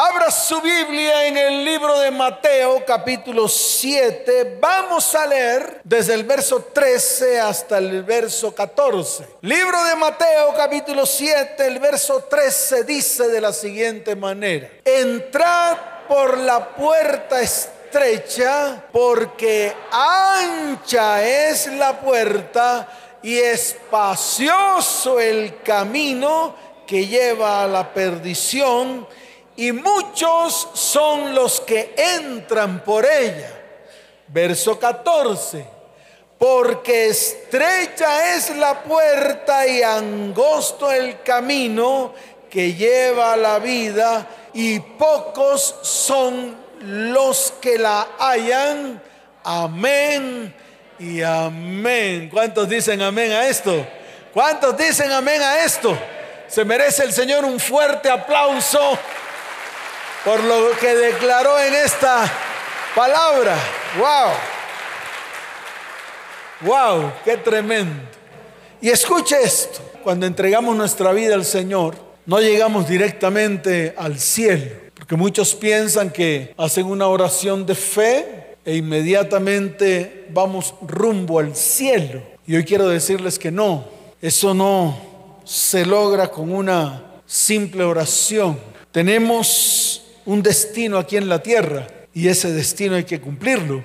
Abra su Biblia en el libro de Mateo capítulo 7. Vamos a leer desde el verso 13 hasta el verso 14. Libro de Mateo capítulo 7, el verso 13 dice de la siguiente manera. Entrad por la puerta estrecha porque ancha es la puerta y espacioso el camino que lleva a la perdición y muchos son los que entran por ella. Verso 14. Porque estrecha es la puerta y angosto el camino que lleva a la vida y pocos son los que la hallan. Amén y amén. ¿Cuántos dicen amén a esto? ¿Cuántos dicen amén a esto? Se merece el Señor un fuerte aplauso por lo que declaró en esta palabra. ¡Wow! ¡Wow! ¡Qué tremendo! Y escuche esto, cuando entregamos nuestra vida al Señor, no llegamos directamente al cielo, porque muchos piensan que hacen una oración de fe e inmediatamente vamos rumbo al cielo. Y hoy quiero decirles que no, eso no se logra con una simple oración. Tenemos un destino aquí en la tierra y ese destino hay que cumplirlo.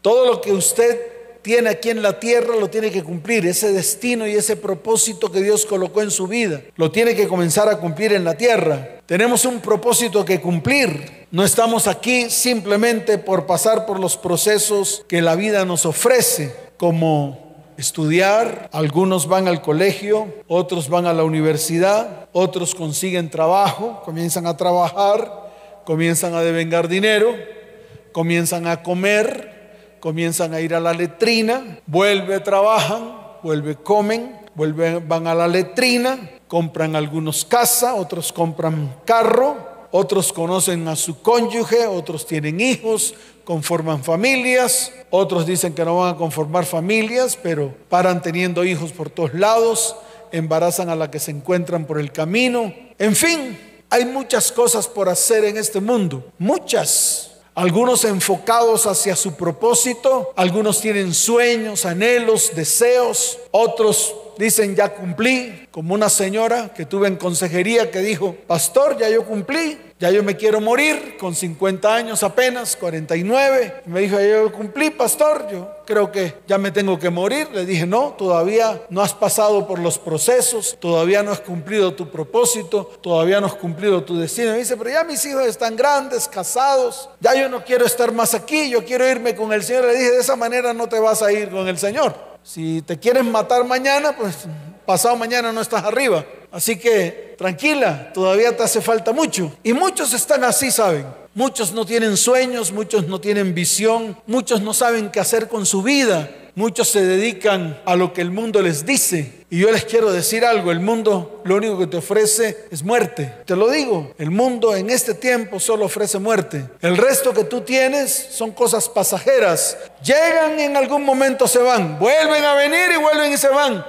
Todo lo que usted tiene aquí en la tierra lo tiene que cumplir. Ese destino y ese propósito que Dios colocó en su vida lo tiene que comenzar a cumplir en la tierra. Tenemos un propósito que cumplir. No estamos aquí simplemente por pasar por los procesos que la vida nos ofrece, como estudiar, algunos van al colegio, otros van a la universidad, otros consiguen trabajo, comienzan a trabajar, comienzan a devengar dinero, comienzan a comer, comienzan a ir a la letrina, vuelve, trabajan, vuelve, comen, vuelven, van a la letrina, compran algunos casa, otros compran carro, otros conocen a su cónyuge, otros tienen hijos, conforman familias, otros dicen que no van a conformar familias, pero paran teniendo hijos por todos lados, embarazan a la que se encuentran por el camino, en fin, hay muchas cosas por hacer en este mundo, muchas. Algunos enfocados hacia su propósito, algunos tienen sueños, anhelos, deseos, otros dicen ya cumplí, como una señora que tuve en consejería que dijo, pastor, ya yo cumplí, ya yo me quiero morir con 50 años apenas, 49. me dijo, ya yo cumplí, pastor, yo creo que ya me tengo que morir. Le dije, no, todavía no has pasado por los procesos, todavía no has cumplido tu propósito, todavía no has cumplido tu destino. me dice, pero ya mis hijos están grandes, casados, ya yo no quiero estar más aquí, yo quiero irme con el Señor. Le dije, de esa manera no te vas a ir con el Señor. Si te quieren matar mañana, pues pasado mañana no estás arriba. Así que tranquila, todavía te hace falta mucho. Y muchos están así, ¿saben? Muchos no tienen sueños, muchos no tienen visión, muchos no saben qué hacer con su vida. Muchos se dedican a lo que el mundo les dice. Y yo les quiero decir algo, el mundo lo único que te ofrece es muerte. Te lo digo, el mundo en este tiempo solo ofrece muerte. El resto que tú tienes son cosas pasajeras. Llegan y en algún momento se van. Vuelven a venir y vuelven y se van.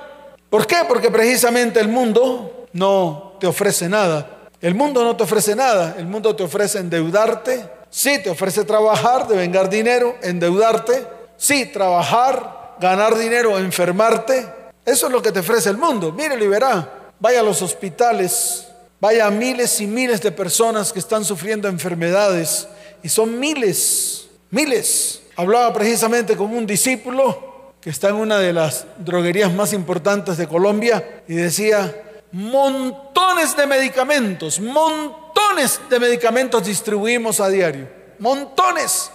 ¿Por qué? Porque precisamente el mundo no te ofrece nada. El mundo no te ofrece nada. El mundo te ofrece endeudarte. Sí, te ofrece trabajar, de vengar dinero, endeudarte Sí, trabajar, ganar dinero, enfermarte. Eso es lo que te ofrece el mundo. Mire, y verá. Vaya a los hospitales, vaya a miles y miles de personas que están sufriendo enfermedades. Y son miles, miles. Hablaba precisamente con un discípulo que está en una de las droguerías más importantes de Colombia y decía, montones de medicamentos, montones de medicamentos distribuimos a diario, montones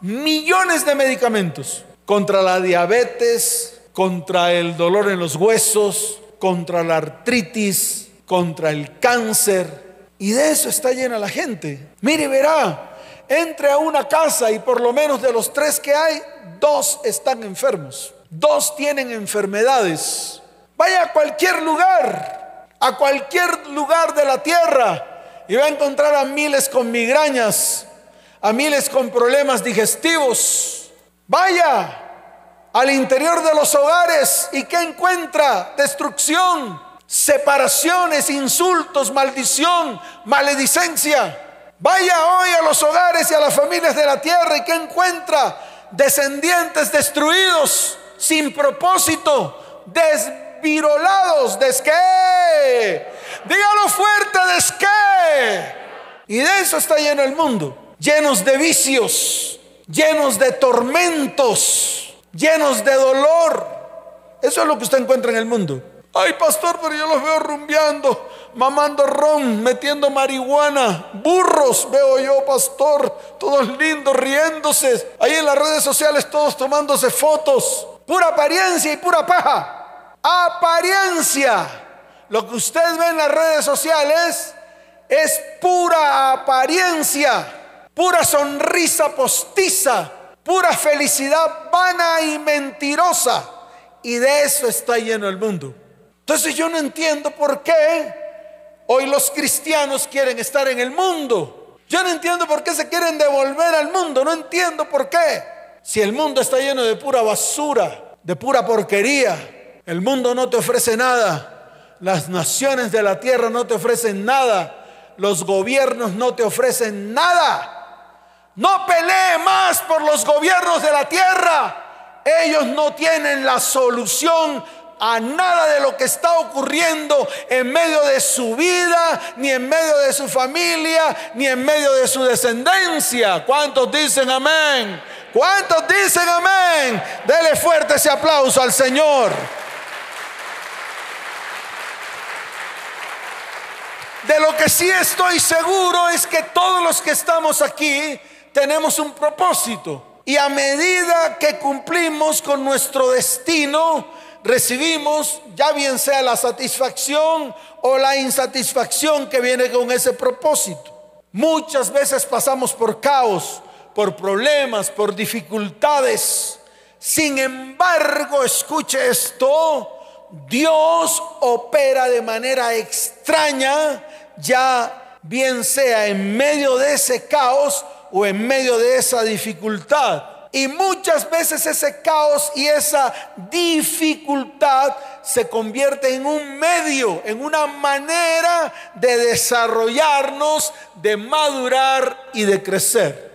millones de medicamentos contra la diabetes, contra el dolor en los huesos, contra la artritis, contra el cáncer. Y de eso está llena la gente. Mire, verá, entre a una casa y por lo menos de los tres que hay, dos están enfermos. Dos tienen enfermedades. Vaya a cualquier lugar, a cualquier lugar de la tierra y va a encontrar a miles con migrañas, a miles con problemas digestivos. Vaya al interior de los hogares y que encuentra destrucción, separaciones, insultos, maldición, maledicencia. Vaya hoy a los hogares y a las familias de la tierra y que encuentra descendientes destruidos, sin propósito, desvirolados, desque. Dígalo fuerte, desque. Y de eso está lleno el mundo, llenos de vicios, llenos de tormentos, llenos de dolor. Eso es lo que usted encuentra en el mundo. Ay, pastor, pero yo los veo rumbeando, mamando ron, metiendo marihuana, burros veo yo, pastor, todos lindos, riéndose. Ahí en las redes sociales todos tomándose fotos. Pura apariencia y pura paja. Apariencia. Lo que usted ve en las redes sociales es pura apariencia, pura sonrisa postiza, pura felicidad vana y mentirosa. Y de eso está lleno el mundo. Entonces yo no entiendo por qué hoy los cristianos quieren estar en el mundo. Yo no entiendo por qué se quieren devolver al mundo. No entiendo por qué. Si el mundo está lleno de pura basura, de pura porquería, el mundo no te ofrece nada. Las naciones de la tierra no te ofrecen nada. Los gobiernos no te ofrecen nada. No pelee más por los gobiernos de la tierra. Ellos no tienen la solución a nada de lo que está ocurriendo en medio de su vida, ni en medio de su familia, ni en medio de su descendencia. ¿Cuántos dicen amén? ¿Cuántos dicen amén? Dele fuerte ese aplauso al Señor. De lo que sí estoy seguro es que todos los que estamos aquí tenemos un propósito. Y a medida que cumplimos con nuestro destino, recibimos, ya bien sea la satisfacción o la insatisfacción que viene con ese propósito. Muchas veces pasamos por caos, por problemas, por dificultades. Sin embargo, escuche esto, Dios opera de manera extraña, ya bien sea en medio de ese caos o en medio de esa dificultad. Y muchas veces ese caos y esa dificultad se convierte en un medio, en una manera de desarrollarnos, de madurar y de crecer.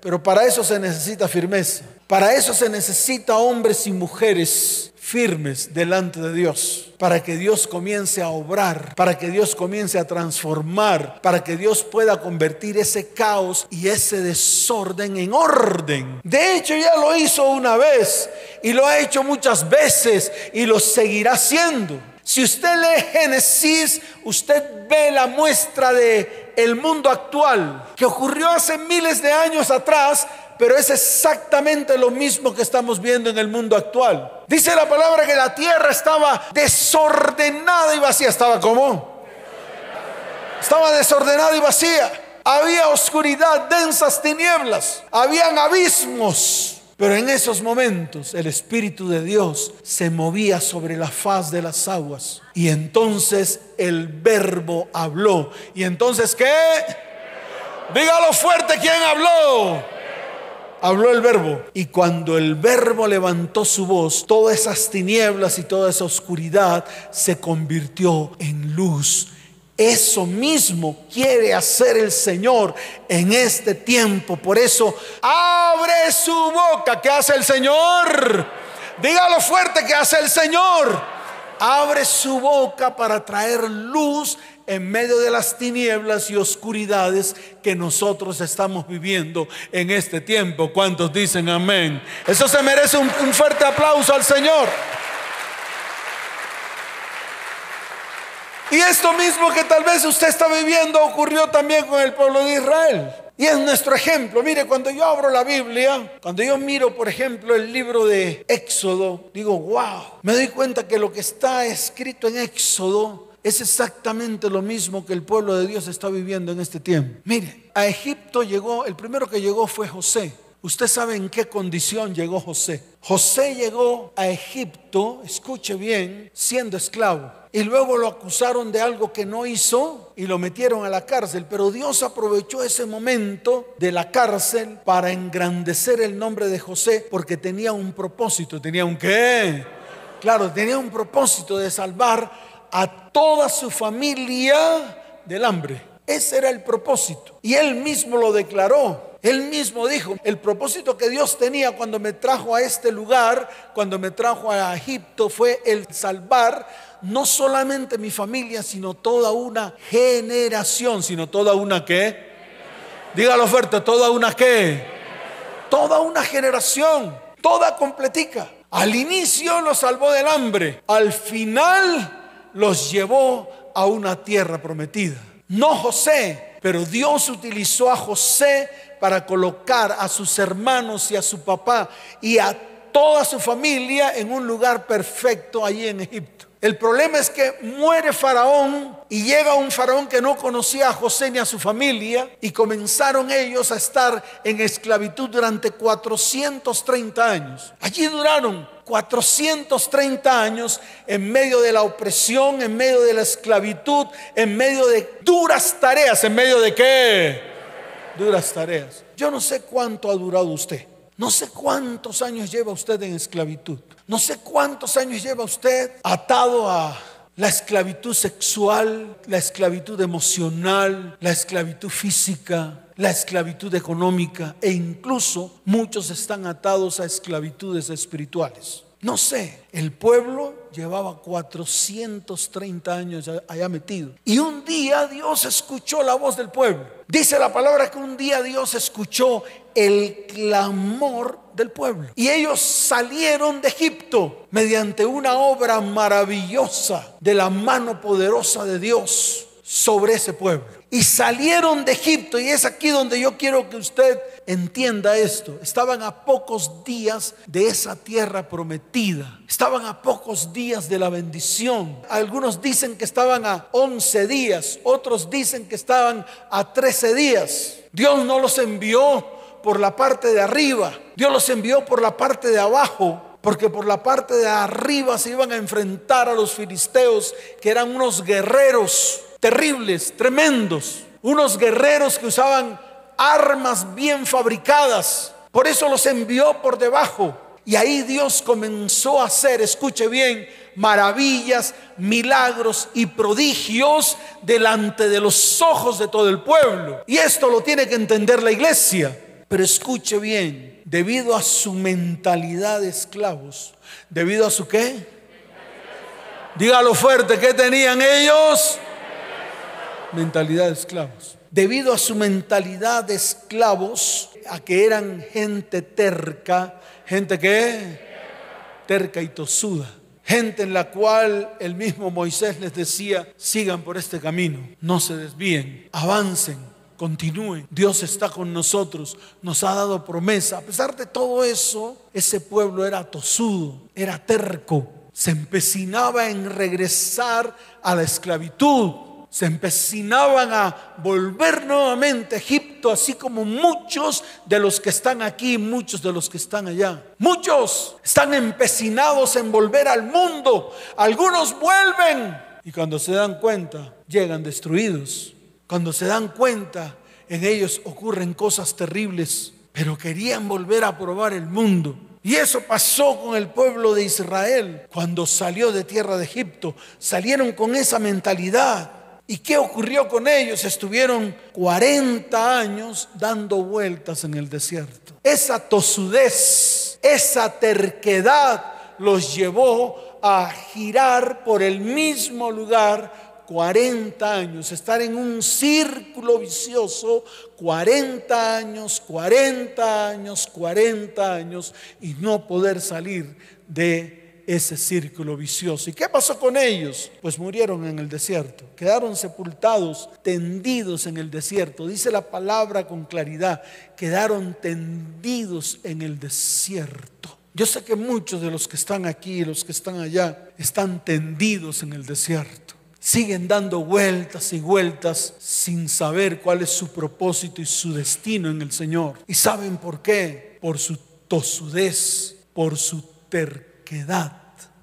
Pero para eso se necesita firmeza. Para eso se necesita hombres y mujeres firmes delante de Dios para que Dios comience a obrar, para que Dios comience a transformar, para que Dios pueda convertir ese caos y ese desorden en orden. De hecho, ya lo hizo una vez y lo ha hecho muchas veces y lo seguirá haciendo. Si usted lee Génesis, usted ve la muestra de el mundo actual que ocurrió hace miles de años atrás, pero es exactamente lo mismo que estamos viendo en el mundo actual. Dice la palabra que la tierra estaba desordenada y vacía. ¿Estaba como? Estaba desordenada y vacía. Había oscuridad, densas tinieblas, habían abismos. Pero en esos momentos el Espíritu de Dios se movía sobre la faz de las aguas. Y entonces el verbo habló. ¿Y entonces qué? Dígalo fuerte, ¿quién habló? Habló el verbo. Y cuando el verbo levantó su voz, todas esas tinieblas y toda esa oscuridad se convirtió en luz. Eso mismo quiere hacer el Señor en este tiempo. Por eso, abre su boca. ¿Qué hace el Señor? Dígalo fuerte, ¿qué hace el Señor? Abre su boca para traer luz en medio de las tinieblas y oscuridades que nosotros estamos viviendo en este tiempo. ¿Cuántos dicen amén? Eso se merece un, fuerte aplauso al Señor. Y esto mismo que tal vez usted está viviendo ocurrió también con el pueblo de Israel. Y es nuestro ejemplo. Mire, cuando yo abro la Biblia, cuando yo miro, por ejemplo, el libro de Éxodo, digo, wow, me doy cuenta que lo que está escrito en Éxodo es exactamente lo mismo que el pueblo de Dios está viviendo en este tiempo. Mire, a Egipto llegó, el primero que llegó fue José. Usted sabe en qué condición llegó José. José llegó a Egipto, escuche bien, siendo esclavo. Y luego lo acusaron de algo que no hizo y lo metieron a la cárcel. Pero Dios aprovechó ese momento de la cárcel para engrandecer el nombre de José porque tenía un propósito. ¿Tenía un qué? Claro, tenía un propósito de salvar a toda su familia del hambre. Ese era el propósito. Y él mismo lo declaró. Él mismo dijo, el propósito que Dios tenía cuando me trajo a este lugar, cuando me trajo a Egipto, fue el salvar no solamente mi familia, sino toda una generación, sino toda una qué. Dígalo fuerte, toda una qué. Toda una generación, toda completica. Al inicio los salvó del hambre, al final los llevó a una tierra prometida. No José, pero Dios utilizó a José para colocar a sus hermanos y a su papá y a toda su familia en un lugar perfecto allí en Egipto. El problema es que muere Faraón y llega un Faraón que no conocía a José ni a su familia y comenzaron ellos a estar en esclavitud durante 430 años. Allí duraron 430 años en medio de la opresión, en medio de la esclavitud, en medio de duras tareas. ¿En medio de qué? Duras tareas. Yo no sé cuánto ha durado usted. No sé cuántos años lleva usted en esclavitud. No sé cuántos años lleva usted atado a la esclavitud sexual, la esclavitud emocional, la esclavitud física, la esclavitud económica e incluso muchos están atados a esclavitudes espirituales. No sé, el pueblo llevaba 430 años allá metido. Y un día Dios escuchó la voz del pueblo. Dice la palabra que un día Dios escuchó el clamor del pueblo. Y ellos salieron de Egipto mediante una obra maravillosa de la mano poderosa de Dios sobre ese pueblo y salieron de Egipto. Y es aquí donde yo quiero que usted entienda esto. Estaban a pocos días de esa tierra prometida. Estaban a pocos días de la bendición. Algunos dicen que estaban a 11 días. Otros dicen que estaban a 13 días. Dios no los envió por la parte de arriba. Dios los envió por la parte de abajo porque por la parte de arriba se iban a enfrentar a los filisteos, que eran unos guerreros terribles, tremendos, unos guerreros que usaban armas bien fabricadas. Por eso los envió por debajo. Y ahí Dios comenzó a hacer, escuche bien, maravillas, milagros y prodigios delante de los ojos de todo el pueblo. Y esto lo tiene que entender la iglesia. Pero escuche bien, debido a su mentalidad de esclavos, debido a su qué? Dígalo fuerte, ¿qué tenían ellos? Mentalidad de esclavos. Debido a su mentalidad de esclavos, a que eran gente terca, gente que terca y tosuda, gente en la cual el mismo Moisés les decía, sigan por este camino, no se desvíen, avancen, continúen. Dios está con nosotros, nos ha dado promesa. A pesar de todo eso, ese pueblo era tosudo, era terco, se empecinaba en regresar a la esclavitud se empecinaban a volver nuevamente a Egipto, así como muchos de los que están aquí, muchos de los que están allá. Muchos están empecinados en volver al mundo. Algunos vuelven y cuando se dan cuenta, llegan destruidos. Cuando se dan cuenta, en ellos ocurren cosas terribles, pero querían volver a probar el mundo. Y eso pasó con el pueblo de Israel cuando salió de tierra de Egipto. Salieron con esa mentalidad ¿Y qué ocurrió con ellos? Estuvieron 40 años dando vueltas en el desierto. Esa tosudez, esa terquedad los llevó a girar por el mismo lugar 40 años, estar en un círculo vicioso 40 años, 40 años, 40 años y no poder salir de ese círculo vicioso. ¿Y qué pasó con ellos? Pues murieron en el desierto, quedaron sepultados, tendidos en el desierto. Dice la palabra con claridad, quedaron tendidos en el desierto. Yo sé que muchos de los que están aquí, los que están allá, están tendidos en el desierto. Siguen dando vueltas y vueltas sin saber cuál es su propósito y su destino en el Señor. ¿Y saben por qué? Por su tosudez, por su terquedad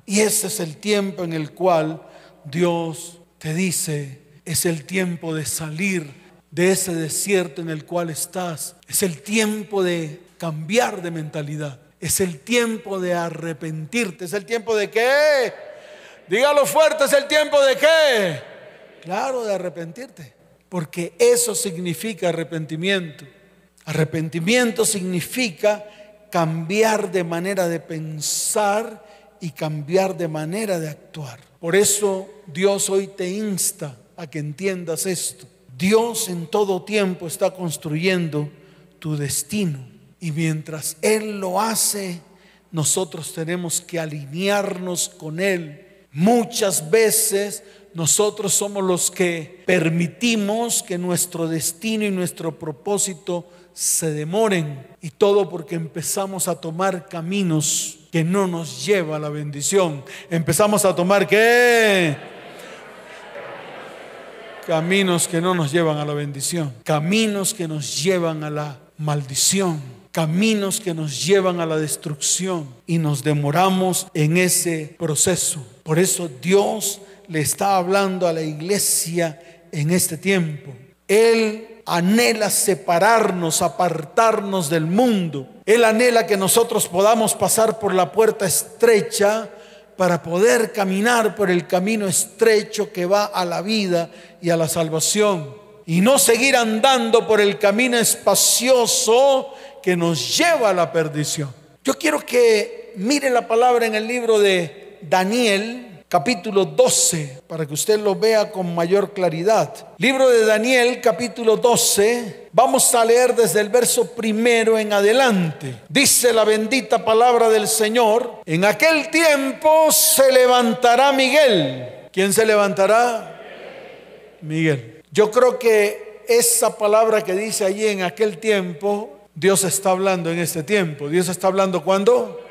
y ese es el tiempo en el cual Dios te dice, es el tiempo de salir de ese desierto en el cual estás. Es el tiempo de cambiar de mentalidad. Es el tiempo de arrepentirte. Es el tiempo de qué? Dígalo fuerte, es el tiempo de qué? Claro, de arrepentirte. porque eso significa arrepentimiento. Arrepentimiento significa cambiar de manera de pensar y cambiar de manera de actuar. Por eso Dios hoy te insta a que entiendas esto. Dios en todo tiempo está construyendo tu destino y mientras Él lo hace, nosotros tenemos que alinearnos con Él. Muchas veces nosotros somos los que permitimos que nuestro destino y nuestro propósito se demoren y todo porque empezamos a tomar caminos que no nos lleva a la bendición. Empezamos a tomar qué? Caminos que no nos llevan a la bendición. Caminos que nos llevan a la maldición. Caminos que nos llevan a la destrucción. Y nos demoramos en ese proceso. Por eso Dios le está hablando a la iglesia en este tiempo. Él anhela separarnos, apartarnos del mundo. Él anhela que nosotros podamos pasar por la puerta estrecha para poder caminar por el camino estrecho que va a la vida y a la salvación. Y no seguir andando por el camino espacioso que nos lleva a la perdición. Yo quiero que mire la palabra en el libro de Daniel, capítulo 12, para que usted lo vea con mayor claridad. Libro de Daniel, capítulo 12, vamos a leer desde el verso primero en adelante. Dice la bendita palabra del Señor, en aquel tiempo se levantará Miguel. ¿Quién se levantará? Miguel. Yo creo que esa palabra que dice allí en aquel tiempo, Dios está hablando en este tiempo. Dios está hablando cuando?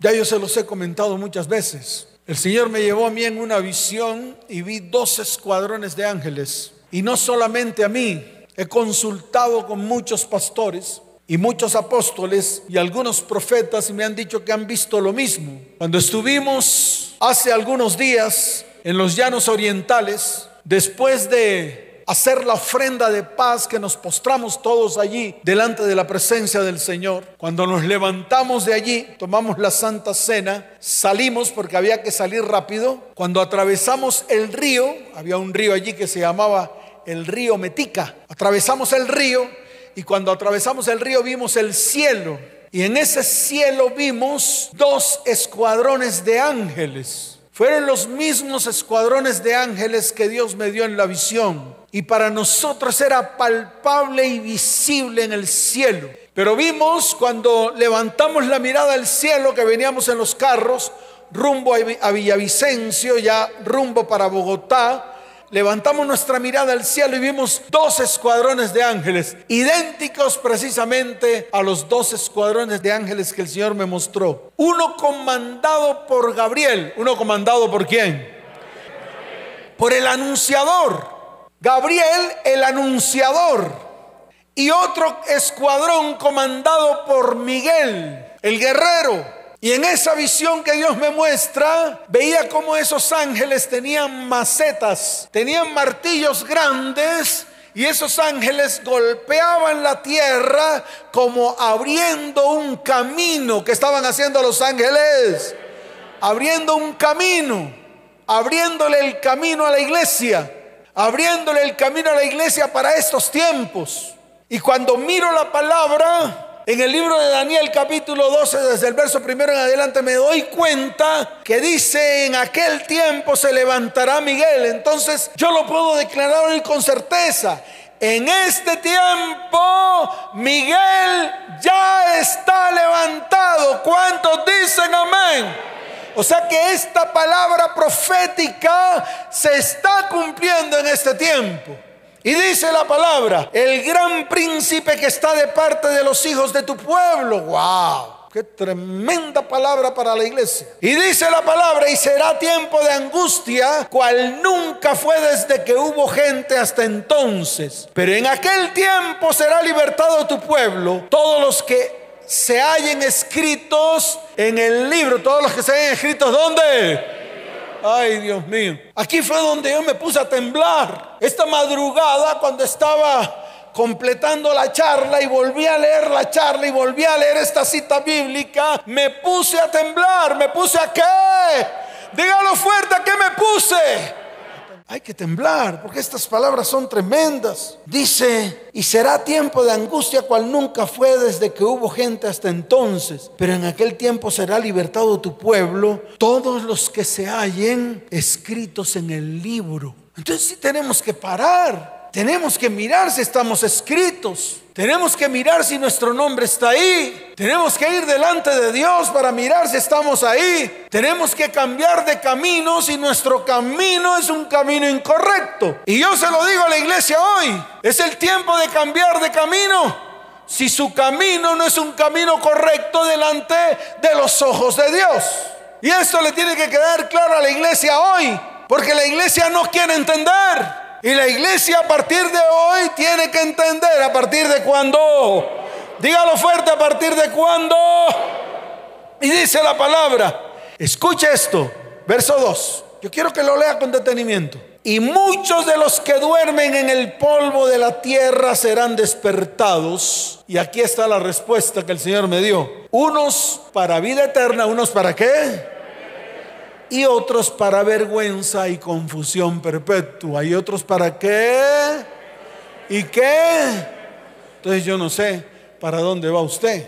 Ya yo se los he comentado muchas veces. El Señor me llevó a mí en una visión y vi dos escuadrones de ángeles. Y no solamente a mí, he consultado con muchos pastores y muchos apóstoles y algunos profetas y me han dicho que han visto lo mismo. Cuando estuvimos hace algunos días en los llanos orientales, después de hacer la ofrenda de paz que nos postramos todos allí delante de la presencia del Señor. Cuando nos levantamos de allí, tomamos la Santa Cena, salimos porque había que salir rápido. Cuando atravesamos el río, había un río allí que se llamaba el río Metica. Atravesamos el río y cuando atravesamos el río vimos el cielo. Y en ese cielo vimos dos escuadrones de ángeles. Fueron los mismos escuadrones de ángeles que Dios me dio en la visión y para nosotros era palpable y visible en el cielo. Pero vimos cuando levantamos la mirada al cielo que veníamos en los carros rumbo a Villavicencio, ya rumbo para Bogotá, levantamos nuestra mirada al cielo y vimos dos escuadrones de ángeles, idénticos precisamente a los dos escuadrones de ángeles que el Señor me mostró. Uno comandado por Gabriel, uno comandado por quién? Por el anunciador. Gabriel el anunciador y otro escuadrón comandado por Miguel el guerrero. Y en esa visión que Dios me muestra, veía cómo esos ángeles tenían macetas, tenían martillos grandes y esos ángeles golpeaban la tierra como abriendo un camino. Que estaban haciendo los ángeles, abriendo un camino, abriéndole el camino a la iglesia abriéndole el camino a la iglesia para estos tiempos. Y cuando miro la palabra en el libro de Daniel capítulo 12, desde el verso primero en adelante, me doy cuenta que dice, en aquel tiempo se levantará Miguel. Entonces yo lo puedo declarar hoy con certeza. En este tiempo Miguel ya está levantado. ¿Cuántos dicen amén? O sea que esta palabra profética se está cumpliendo en este tiempo. Y dice la palabra, el gran príncipe que está de parte de los hijos de tu pueblo. ¡Wow! Qué tremenda palabra para la iglesia. Y dice la palabra, y será tiempo de angustia, cual nunca fue desde que hubo gente hasta entonces. Pero en aquel tiempo será libertado tu pueblo, todos los que se hallen escritos en el libro, todos los que se hayan escritos, ¿dónde? Ay, Dios mío. Aquí fue donde yo me puse a temblar. Esta madrugada, cuando estaba completando la charla y volví a leer la charla y volví a leer esta cita bíblica, me puse a temblar. ¿Me puse a qué? Dígalo fuerte, ¿a qué me puse? Hay que temblar, porque estas palabras son tremendas. Dice, y será tiempo de angustia cual nunca fue desde que hubo gente hasta entonces, pero en aquel tiempo será libertado tu pueblo, todos los que se hallen escritos en el libro. Entonces sí tenemos que parar tenemos que mirar si estamos escritos. Tenemos que mirar si nuestro nombre está ahí. Tenemos que ir delante de Dios para mirar si estamos ahí. Tenemos que cambiar de camino si nuestro camino es un camino incorrecto. Y yo se lo digo a la iglesia hoy. Es el tiempo de cambiar de camino si su camino no es un camino correcto delante de los ojos de Dios. Y esto le tiene que quedar claro a la iglesia hoy, porque la iglesia no quiere entender. Y la iglesia a partir de hoy tiene que entender a partir de cuándo. Dígalo fuerte, a partir de cuándo. Y dice la palabra, escucha esto, verso 2. Yo quiero que lo lea con detenimiento. Y muchos de los que duermen en el polvo de la tierra serán despertados. Y aquí está la respuesta que el Señor me dio. Unos para vida eterna, unos para qué? Y otros para vergüenza y confusión perpetua. ¿Y otros para qué? ¿Y qué? Entonces yo no sé para dónde va usted.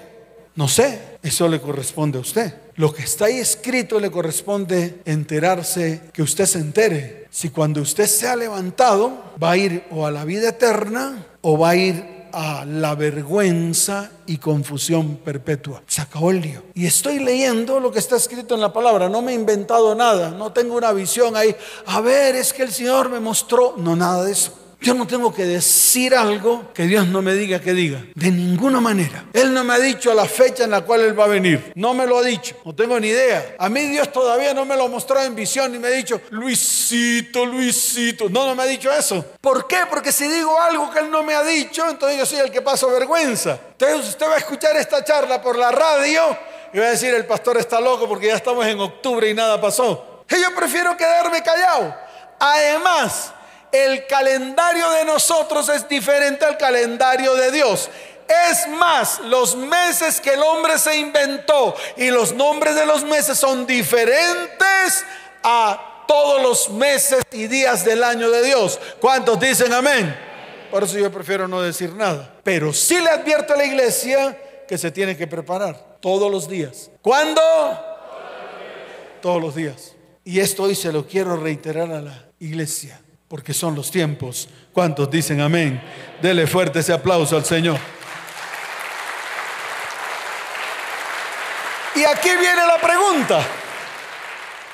No sé, eso le corresponde a usted. Lo que está ahí escrito le corresponde enterarse, que usted se entere. Si cuando usted se ha levantado va a ir o a la vida eterna o va a ir a la vergüenza y confusión perpetua. Se acabó el lío. Y estoy leyendo lo que está escrito en la palabra. No me he inventado nada. No tengo una visión ahí. A ver, es que el Señor me mostró. No, nada de eso. Yo no tengo que decir algo que Dios no me diga que diga. De ninguna manera. Él no me ha dicho la fecha en la cual Él va a venir. No me lo ha dicho. No tengo ni idea. A mí Dios todavía no me lo mostró en visión ni me ha dicho, Luisito, Luisito. No, no me ha dicho eso. ¿Por qué? Porque si digo algo que Él no me ha dicho, entonces yo soy el que paso vergüenza. Entonces usted va a escuchar esta charla por la radio y va a decir, el pastor está loco porque ya estamos en octubre y nada pasó. Y yo prefiero quedarme callado. Además, el calendario de nosotros es diferente al calendario de Dios. Es más, los meses que el hombre se inventó y los nombres de los meses son diferentes a todos los meses y días del año de Dios. ¿Cuántos dicen amén? Por eso yo prefiero no decir nada. Pero sí le advierto a la iglesia que se tiene que preparar todos los días. ¿Cuándo? Todos los días. Y esto hoy se lo quiero reiterar a la iglesia porque son los tiempos. ¿Cuántos dicen amén? Dele fuerte ese aplauso al Señor. Y aquí viene la pregunta.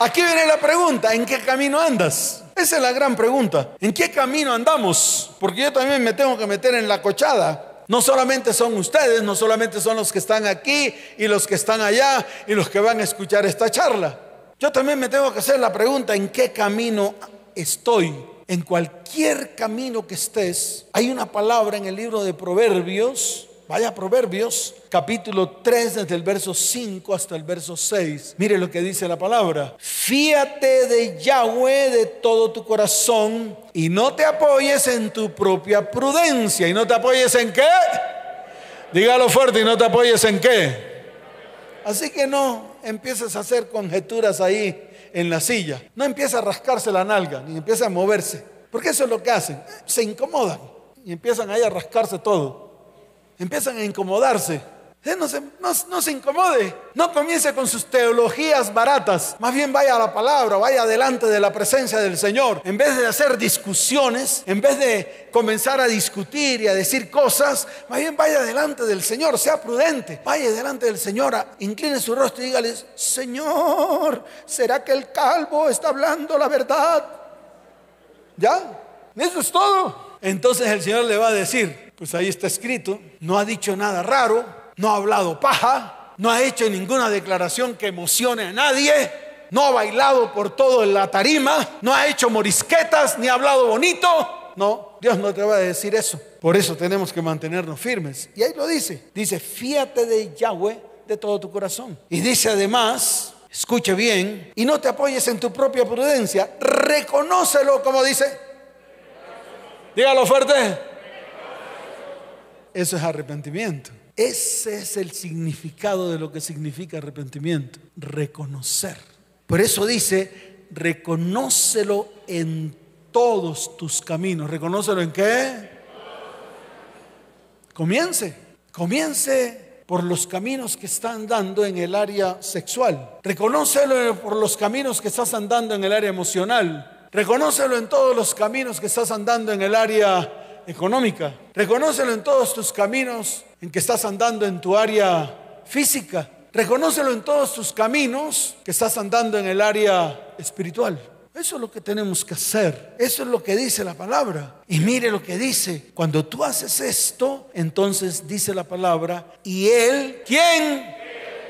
Aquí viene la pregunta, ¿en qué camino andas? Esa es la gran pregunta. ¿En qué camino andamos? Porque yo también me tengo que meter en la cochada. No solamente son ustedes, no solamente son los que están aquí y los que están allá y los que van a escuchar esta charla. Yo también me tengo que hacer la pregunta, ¿en qué camino estoy? En cualquier camino que estés, hay una palabra en el libro de Proverbios, vaya Proverbios, capítulo 3, desde el verso 5 hasta el verso 6. Mire lo que dice la palabra. Fíate de Yahweh de todo tu corazón y no te apoyes en tu propia prudencia. ¿Y no te apoyes en qué? Dígalo fuerte y no te apoyes en qué. Así que no empieces a hacer conjeturas ahí en la silla. No empieza a rascarse la nalga, ni empieza a moverse. Porque eso es lo que hacen. Se incomodan y empiezan ahí a rascarse todo. Empiezan a incomodarse. No se, no, se, incomode, no comience con sus teologías baratas, más bien vaya a la palabra, vaya delante de la presencia del Señor. En vez de hacer discusiones, en vez de comenzar a discutir y a decir cosas, más bien vaya delante del Señor, sea prudente, vaya delante del Señor, incline su rostro y dígale, Señor, ¿será que el calvo está hablando la verdad? ¿Ya? Eso es todo. Entonces el Señor le va a decir, pues ahí está escrito, no ha dicho nada raro, no ha hablado paja, no ha hecho ninguna declaración que emocione a nadie, no ha bailado por todo en la tarima, no ha hecho morisquetas ni ha hablado bonito. No, Dios no te va a decir eso. Por eso tenemos que mantenernos firmes. Y ahí lo dice. Dice, fíate de Yahweh de todo tu corazón. Y dice además, escuche bien, y no te apoyes en tu propia prudencia, reconócelo como dice. Dígalo fuerte. Eso es arrepentimiento. Ese es el significado de lo que significa arrepentimiento, reconocer. Por eso dice, reconócelo en todos tus caminos. ¿Reconócelo en qué? Comience, comience por los caminos que está andando en el área sexual. Reconócelo por los caminos que estás andando en el área emocional. Reconócelo en todos los caminos que estás andando en el área económica. Reconócelo en todos tus caminos en que estás andando en tu área física. Reconócelo en todos tus caminos que estás andando en el área espiritual. Eso es lo que tenemos que hacer. Eso es lo que dice la palabra. Y mire lo que dice. Cuando tú haces esto, entonces dice la palabra, y Él, ¿quién?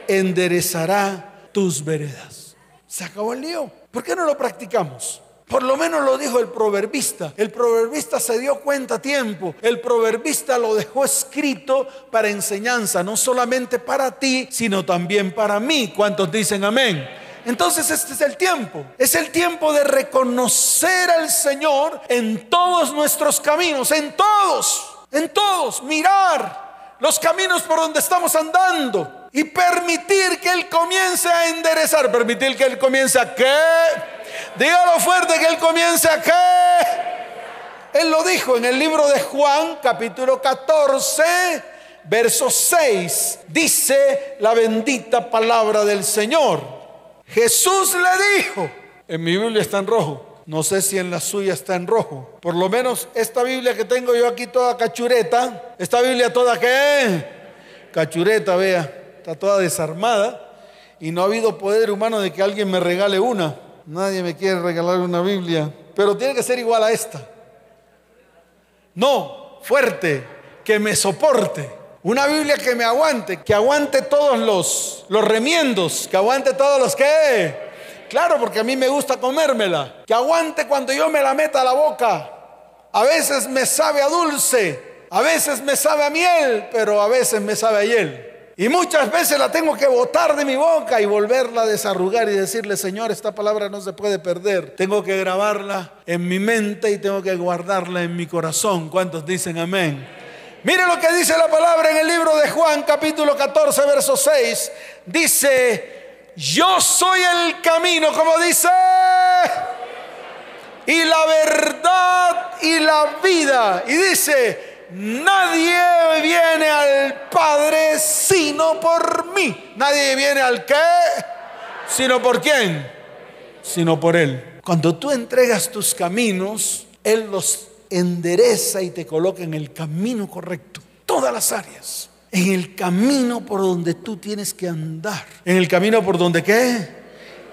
Enderezará tus veredas. Se acabó el lío. ¿Por qué no lo practicamos? Por lo menos lo dijo el proverbista. El proverbista se dio cuenta a tiempo. El proverbista lo dejó escrito para enseñanza, no solamente para ti, sino también para mí. ¿Cuántos dicen amén? Entonces este es el tiempo. Es el tiempo de reconocer al Señor en todos nuestros caminos, en todos, en todos, mirar los caminos por donde estamos andando y permitir que Él comience a enderezar, permitir que Él comience a qué. Dígalo fuerte que Él comience a qué. Él lo dijo en el libro de Juan, capítulo 14, verso 6. Dice la bendita palabra del Señor. Jesús le dijo, en mi Biblia está en rojo, no sé si en la suya está en rojo. Por lo menos esta Biblia que tengo yo aquí toda cachureta, esta Biblia toda qué? Cachureta, vea, está toda desarmada y no ha habido poder humano de que alguien me regale una. Nadie me quiere regalar una Biblia, pero tiene que ser igual a esta. No, fuerte, que me soporte. Una Biblia que me aguante, que aguante todos los, los remiendos, que aguante todos los que... Claro, porque a mí me gusta comérmela. Que aguante cuando yo me la meta a la boca. A veces me sabe a dulce, a veces me sabe a miel, pero a veces me sabe a hiel. Y muchas veces la tengo que botar de mi boca y volverla a desarrugar y decirle, Señor, esta palabra no se puede perder. Tengo que grabarla en mi mente y tengo que guardarla en mi corazón. ¿Cuántos dicen amén? Mire lo que dice la palabra en el libro de Juan capítulo 14, verso 6. Dice, yo soy el camino, como dice, y la verdad y la vida. Y dice, nadie viene al Padre sino por mí. Nadie viene al qué, sino por quién, sino por Él. Cuando tú entregas tus caminos, Él los endereza y te coloca en el camino correcto. Todas las áreas. En el camino por donde tú tienes que andar. En el camino por donde qué?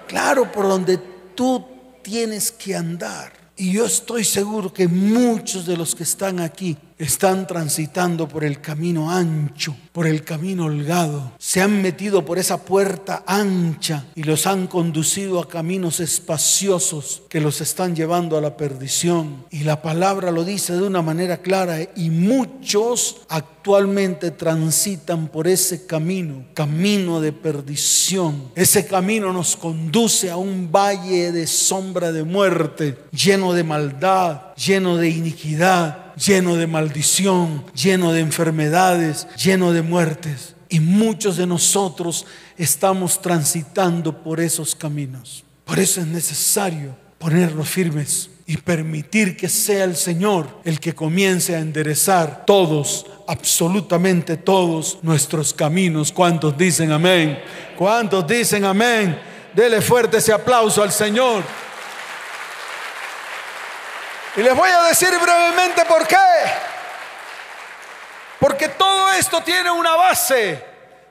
Claro, por donde tú tienes que andar. Y yo estoy seguro que muchos de los que están aquí están transitando por el camino ancho, por el camino holgado. Se han metido por esa puerta ancha y los han conducido a caminos espaciosos que los están llevando a la perdición. Y la palabra lo dice de una manera clara y muchos actualmente transitan por ese camino, camino de perdición. Ese camino nos conduce a un valle de sombra de muerte, lleno de maldad, lleno de iniquidad, lleno de maldición, lleno de enfermedades, lleno de muertes. Y muchos de nosotros estamos transitando por esos caminos. Por eso es necesario ponernos firmes y permitir que sea el Señor el que comience a enderezar todos, absolutamente todos nuestros caminos. ¿Cuántos dicen amén? ¿Cuántos dicen amén? Dele fuerte ese aplauso al Señor. Y les voy a decir brevemente por qué. Porque todo esto tiene una base.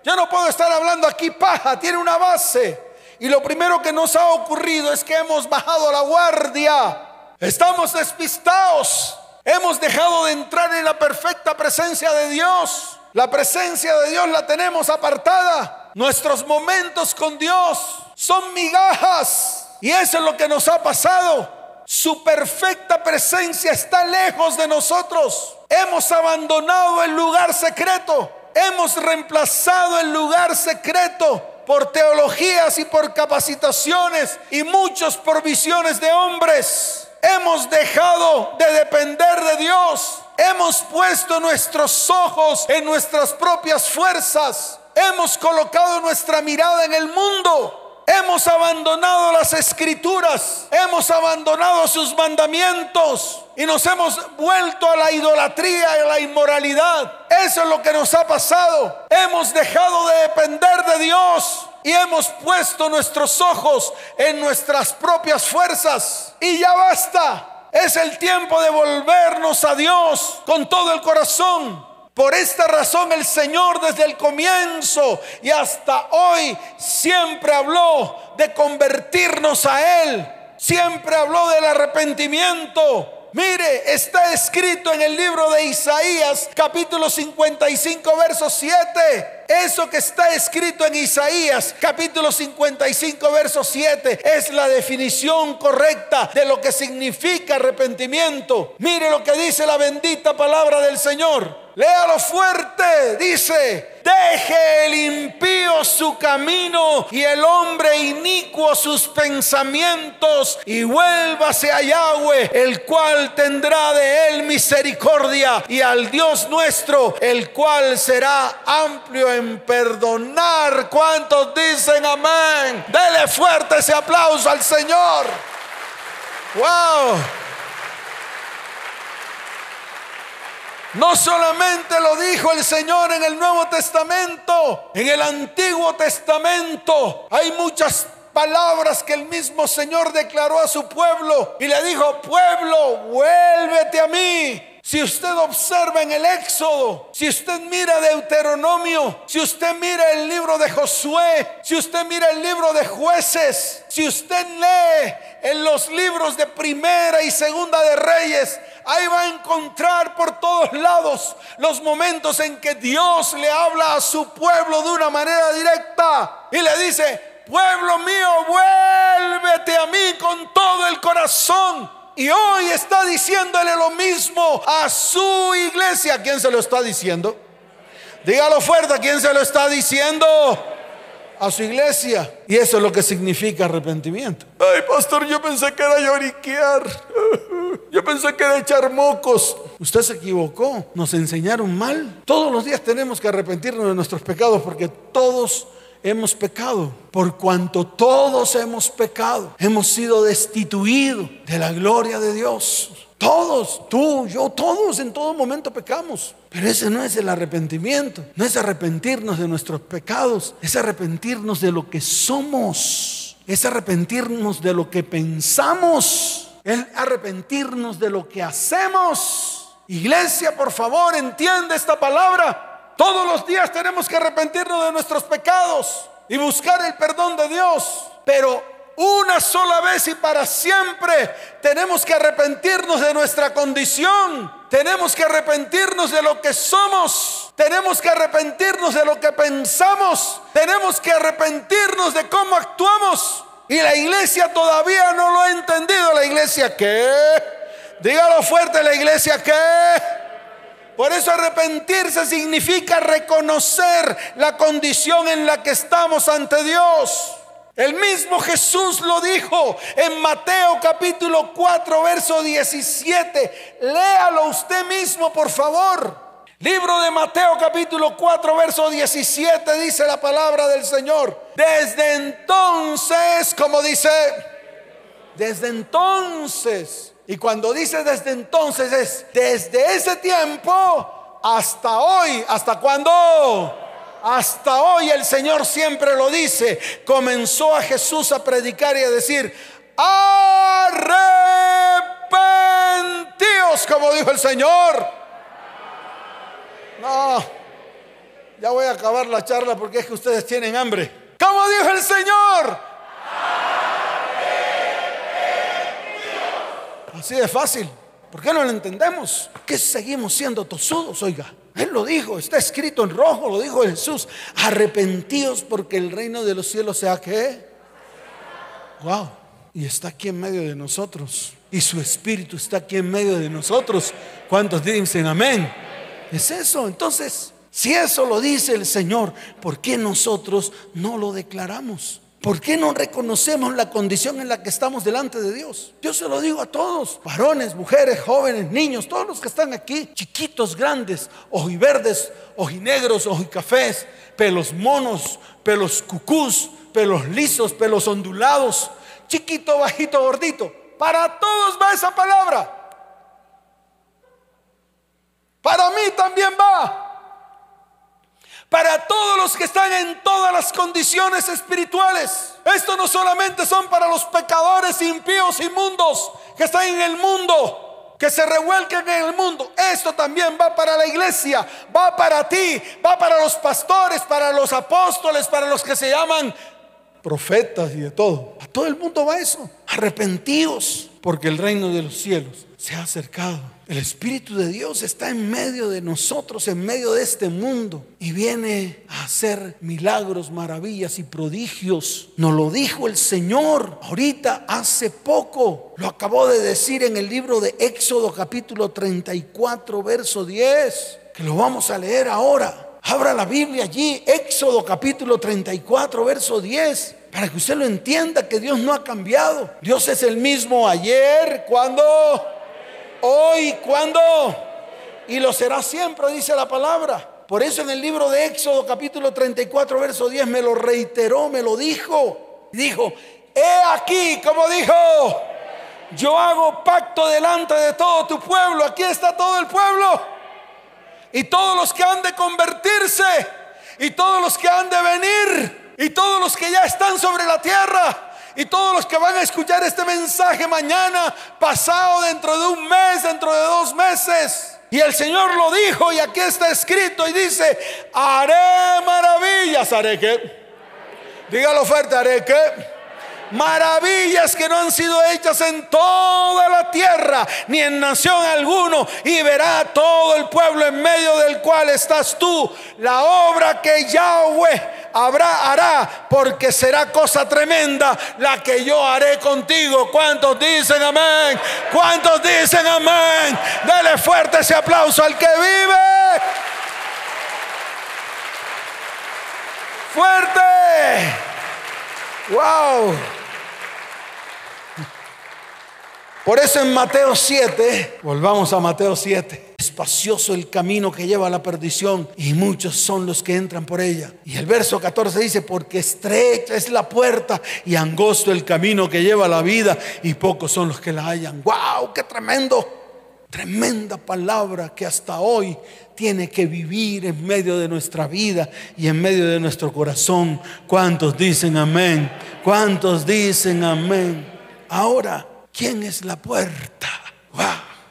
Yo no puedo estar hablando aquí paja, tiene una base. Y lo primero que nos ha ocurrido es que hemos bajado la guardia. Estamos despistados. Hemos dejado de entrar en la perfecta presencia de Dios. La presencia de Dios la tenemos apartada. Nuestros momentos con Dios son migajas. Y eso es lo que nos ha pasado. Su perfecta presencia está lejos de nosotros. Hemos abandonado el lugar secreto. Hemos reemplazado el lugar secreto por teologías y por capacitaciones y muchos por visiones de hombres. Hemos dejado de depender de Dios. Hemos puesto nuestros ojos en nuestras propias fuerzas. Hemos colocado nuestra mirada en el mundo. Hemos abandonado las escrituras, hemos abandonado sus mandamientos y nos hemos vuelto a la idolatría y a la inmoralidad. Eso es lo que nos ha pasado. Hemos dejado de depender de Dios y hemos puesto nuestros ojos en nuestras propias fuerzas. Y ya basta. Es el tiempo de volvernos a Dios con todo el corazón. Por esta razón el Señor desde el comienzo y hasta hoy siempre habló de convertirnos a Él. Siempre habló del arrepentimiento. Mire, está escrito en el libro de Isaías capítulo 55 verso 7. Eso que está escrito en Isaías capítulo 55 verso 7 es la definición correcta de lo que significa arrepentimiento. Mire lo que dice la bendita palabra del Señor. Léalo fuerte. Dice, deje el impío su camino y el hombre inicuo sus pensamientos y vuélvase a Yahweh, el cual tendrá de él misericordia y al Dios nuestro, el cual será amplio perdonar. ¿Cuántos dicen amén? Dele fuerte ese aplauso al Señor. Wow. No solamente lo dijo el Señor en el Nuevo Testamento, en el Antiguo Testamento hay muchas palabras que el mismo Señor declaró a su pueblo y le dijo, pueblo, vuélvete a mí. Si usted observa en el Éxodo, si usted mira Deuteronomio, si usted mira el libro de Josué, si usted mira el libro de jueces, si usted lee en los libros de primera y segunda de reyes, ahí va a encontrar por todos lados los momentos en que Dios le habla a su pueblo de una manera directa y le dice, pueblo mío, vuélvete a mí con todo el corazón. Y hoy está diciéndole lo mismo a su iglesia. quién se lo está diciendo? Dígalo fuerte, ¿a quién se lo está diciendo? A su iglesia. Y eso es lo que significa arrepentimiento. Ay, pastor, yo pensé que era lloriquear. Yo pensé que era echar mocos. Usted se equivocó. Nos enseñaron mal. Todos los días tenemos que arrepentirnos de nuestros pecados porque todos hemos pecado, por cuanto todos hemos pecado, hemos sido destituidos de la gloria de Dios. Todos, tú, yo, todos en todo momento pecamos. Pero ese no es el arrepentimiento, no es arrepentirnos de nuestros pecados, es arrepentirnos de lo que somos, es arrepentirnos de lo que pensamos, es arrepentirnos de lo que hacemos. Iglesia, por favor, entiende esta palabra. Todos los días tenemos que arrepentirnos de nuestros pecados y buscar el perdón de Dios. Pero una sola vez y para siempre tenemos que arrepentirnos de nuestra condición. Tenemos que arrepentirnos de lo que somos. Tenemos que arrepentirnos de lo que pensamos. Tenemos que arrepentirnos de cómo actuamos. Y la iglesia todavía no lo ha entendido. La iglesia qué? Dígalo fuerte, la iglesia qué? Por eso arrepentirse significa reconocer la condición en la que estamos ante Dios. El mismo Jesús lo dijo en Mateo capítulo 4, verso 17. Léalo usted mismo, por favor. Libro de Mateo capítulo 4, verso 17 dice la palabra del Señor. Desde entonces, como dice, desde entonces y cuando dice desde entonces es desde ese tiempo hasta hoy. ¿Hasta cuándo? Hasta hoy el Señor siempre lo dice. Comenzó a Jesús a predicar y a decir, arrepentíos, como dijo el Señor. No, ya voy a acabar la charla porque es que ustedes tienen hambre. Como dijo el Señor, Así de fácil. ¿Por qué no lo entendemos? Que seguimos siendo tosudos, oiga. Él lo dijo, está escrito en rojo, lo dijo Jesús. Arrepentíos porque el reino de los cielos sea que. Wow. Y está aquí en medio de nosotros. Y su espíritu está aquí en medio de nosotros. ¿Cuántos dicen amén? Es eso. Entonces, si eso lo dice el Señor, ¿por qué nosotros no lo declaramos? ¿Por qué no reconocemos la condición en la que estamos delante de Dios? Yo se lo digo a todos, varones, mujeres, jóvenes, niños, todos los que están aquí, chiquitos, grandes, ojiverdes, ojinegros, ojicafés, pelos monos, pelos cucús, pelos lisos, pelos ondulados, chiquito, bajito, gordito. Para todos va esa palabra. Para mí también va. Para todos los que están en todas las condiciones espirituales. Esto no solamente son para los pecadores impíos, inmundos, que están en el mundo, que se revuelquen en el mundo. Esto también va para la iglesia, va para ti, va para los pastores, para los apóstoles, para los que se llaman profetas y de todo. A todo el mundo va eso. Arrepentidos, porque el reino de los cielos se ha acercado. El Espíritu de Dios está en medio de nosotros, en medio de este mundo, y viene a hacer milagros, maravillas y prodigios. Nos lo dijo el Señor ahorita, hace poco. Lo acabó de decir en el libro de Éxodo capítulo 34, verso 10, que lo vamos a leer ahora. Abra la Biblia allí, Éxodo capítulo 34, verso 10 para que usted lo entienda que Dios no ha cambiado. Dios es el mismo ayer, cuando hoy, cuando y lo será siempre, dice la palabra. Por eso en el libro de Éxodo capítulo 34, verso 10 me lo reiteró, me lo dijo. Dijo, he aquí, como dijo, yo hago pacto delante de todo tu pueblo. Aquí está todo el pueblo. Y todos los que han de convertirse. Y todos los que han de venir. Y todos los que ya están sobre la tierra y todos los que van a escuchar este mensaje mañana, pasado, dentro de un mes, dentro de dos meses. Y el Señor lo dijo y aquí está escrito y dice, haré maravillas, haré que. Dígalo fuerte, haré que maravillas que no han sido hechas en toda la tierra, ni en nación alguno, y verá todo el pueblo en medio del cual estás tú, la obra que Yahweh habrá, hará, porque será cosa tremenda la que yo haré contigo. ¿Cuántos dicen amén? ¿Cuántos dicen amén? Dele fuerte ese aplauso al que vive. Fuerte. Wow. Por eso en Mateo 7, volvamos a Mateo 7, espacioso el camino que lleva a la perdición y muchos son los que entran por ella. Y el verso 14 dice, porque estrecha es la puerta y angosto el camino que lleva a la vida y pocos son los que la hallan. ¡Wow! ¡Qué tremendo! Tremenda palabra que hasta hoy tiene que vivir en medio de nuestra vida y en medio de nuestro corazón. ¿Cuántos dicen amén? ¿Cuántos dicen amén? Ahora, ¿quién es la puerta?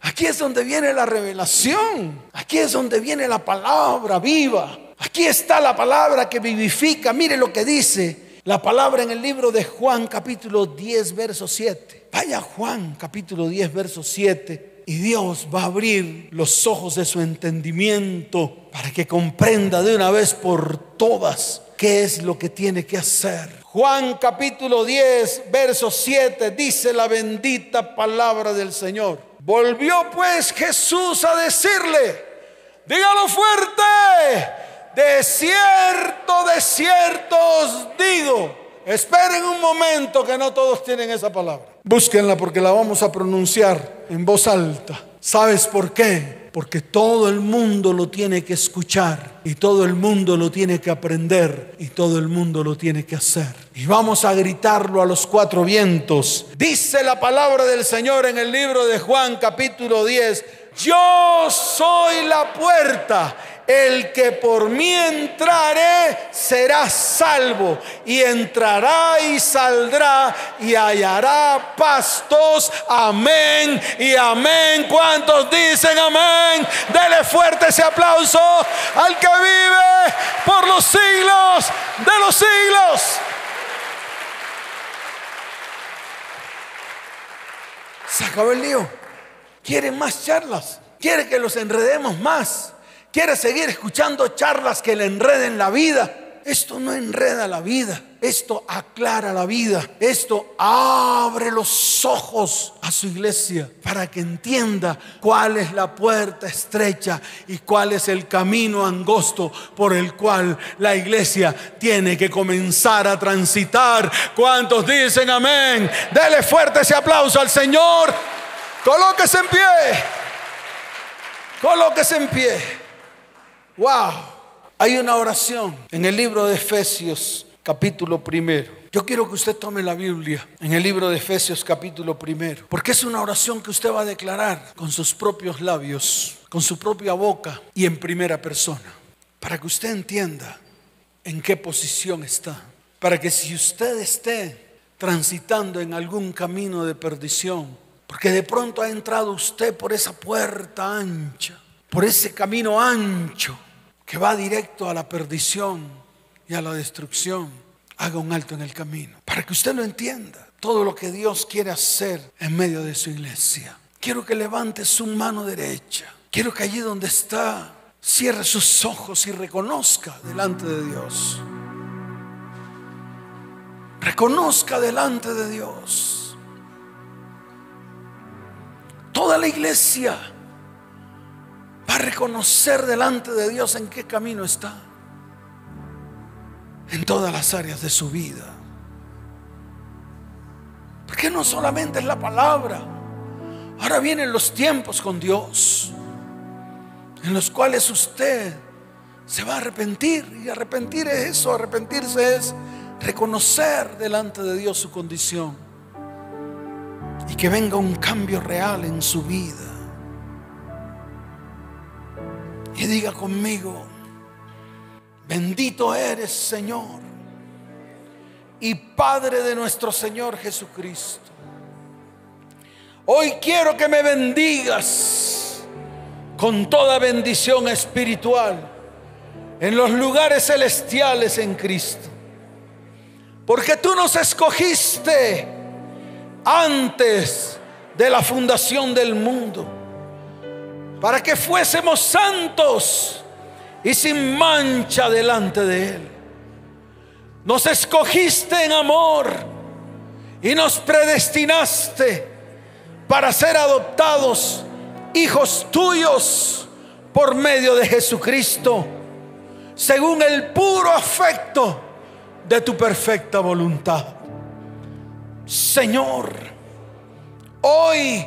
Aquí es donde viene la revelación. Aquí es donde viene la palabra viva. Aquí está la palabra que vivifica. Mire lo que dice la palabra en el libro de Juan capítulo 10, verso 7. Vaya Juan capítulo 10, verso 7. Y Dios va a abrir los ojos de su entendimiento para que comprenda de una vez por todas qué es lo que tiene que hacer. Juan capítulo 10, verso 7 dice la bendita palabra del Señor. Volvió pues Jesús a decirle, dígalo fuerte, de cierto, de cierto os digo. Esperen un momento que no todos tienen esa palabra. Búsquenla porque la vamos a pronunciar en voz alta. ¿Sabes por qué? Porque todo el mundo lo tiene que escuchar y todo el mundo lo tiene que aprender y todo el mundo lo tiene que hacer. Y vamos a gritarlo a los cuatro vientos. Dice la palabra del Señor en el libro de Juan capítulo 10. Yo soy la puerta el que por mí entrare será salvo y entrará y saldrá y hallará pastos. Amén y amén. ¿Cuántos dicen amén? Dele fuerte ese aplauso al que vive por los siglos de los siglos. Se acabó el lío. Quieren más charlas. Quiere que los enredemos más quiere seguir escuchando charlas que le enreden la vida. Esto no enreda la vida, esto aclara la vida, esto abre los ojos a su iglesia para que entienda cuál es la puerta estrecha y cuál es el camino angosto por el cual la iglesia tiene que comenzar a transitar. ¿Cuántos dicen amén? Dele fuerte ese aplauso al Señor. Colóquese en pie. Colóquese en pie. Wow. Hay una oración en el libro de Efesios capítulo primero. Yo quiero que usted tome la Biblia en el libro de Efesios capítulo primero, porque es una oración que usted va a declarar con sus propios labios, con su propia boca y en primera persona, para que usted entienda en qué posición está, para que si usted esté transitando en algún camino de perdición, porque de pronto ha entrado usted por esa puerta ancha, por ese camino ancho que va directo a la perdición, y a la destrucción, haga un alto en el camino. Para que usted lo entienda, todo lo que Dios quiere hacer en medio de su iglesia. Quiero que levante su mano derecha. Quiero que allí donde está, cierre sus ojos y reconozca delante de Dios. Reconozca delante de Dios. Toda la iglesia va a reconocer delante de Dios en qué camino está en todas las áreas de su vida. Porque no solamente es la palabra, ahora vienen los tiempos con Dios, en los cuales usted se va a arrepentir. Y arrepentir es eso, arrepentirse es reconocer delante de Dios su condición y que venga un cambio real en su vida. Diga conmigo, Bendito eres, Señor, y Padre de nuestro Señor Jesucristo. Hoy quiero que me bendigas con toda bendición espiritual en los lugares celestiales en Cristo. Porque tú nos escogiste antes de la fundación del mundo para que fuésemos santos y sin mancha delante de Él. Nos escogiste en amor y nos predestinaste para ser adoptados hijos tuyos por medio de Jesucristo, según el puro afecto de tu perfecta voluntad. Señor, hoy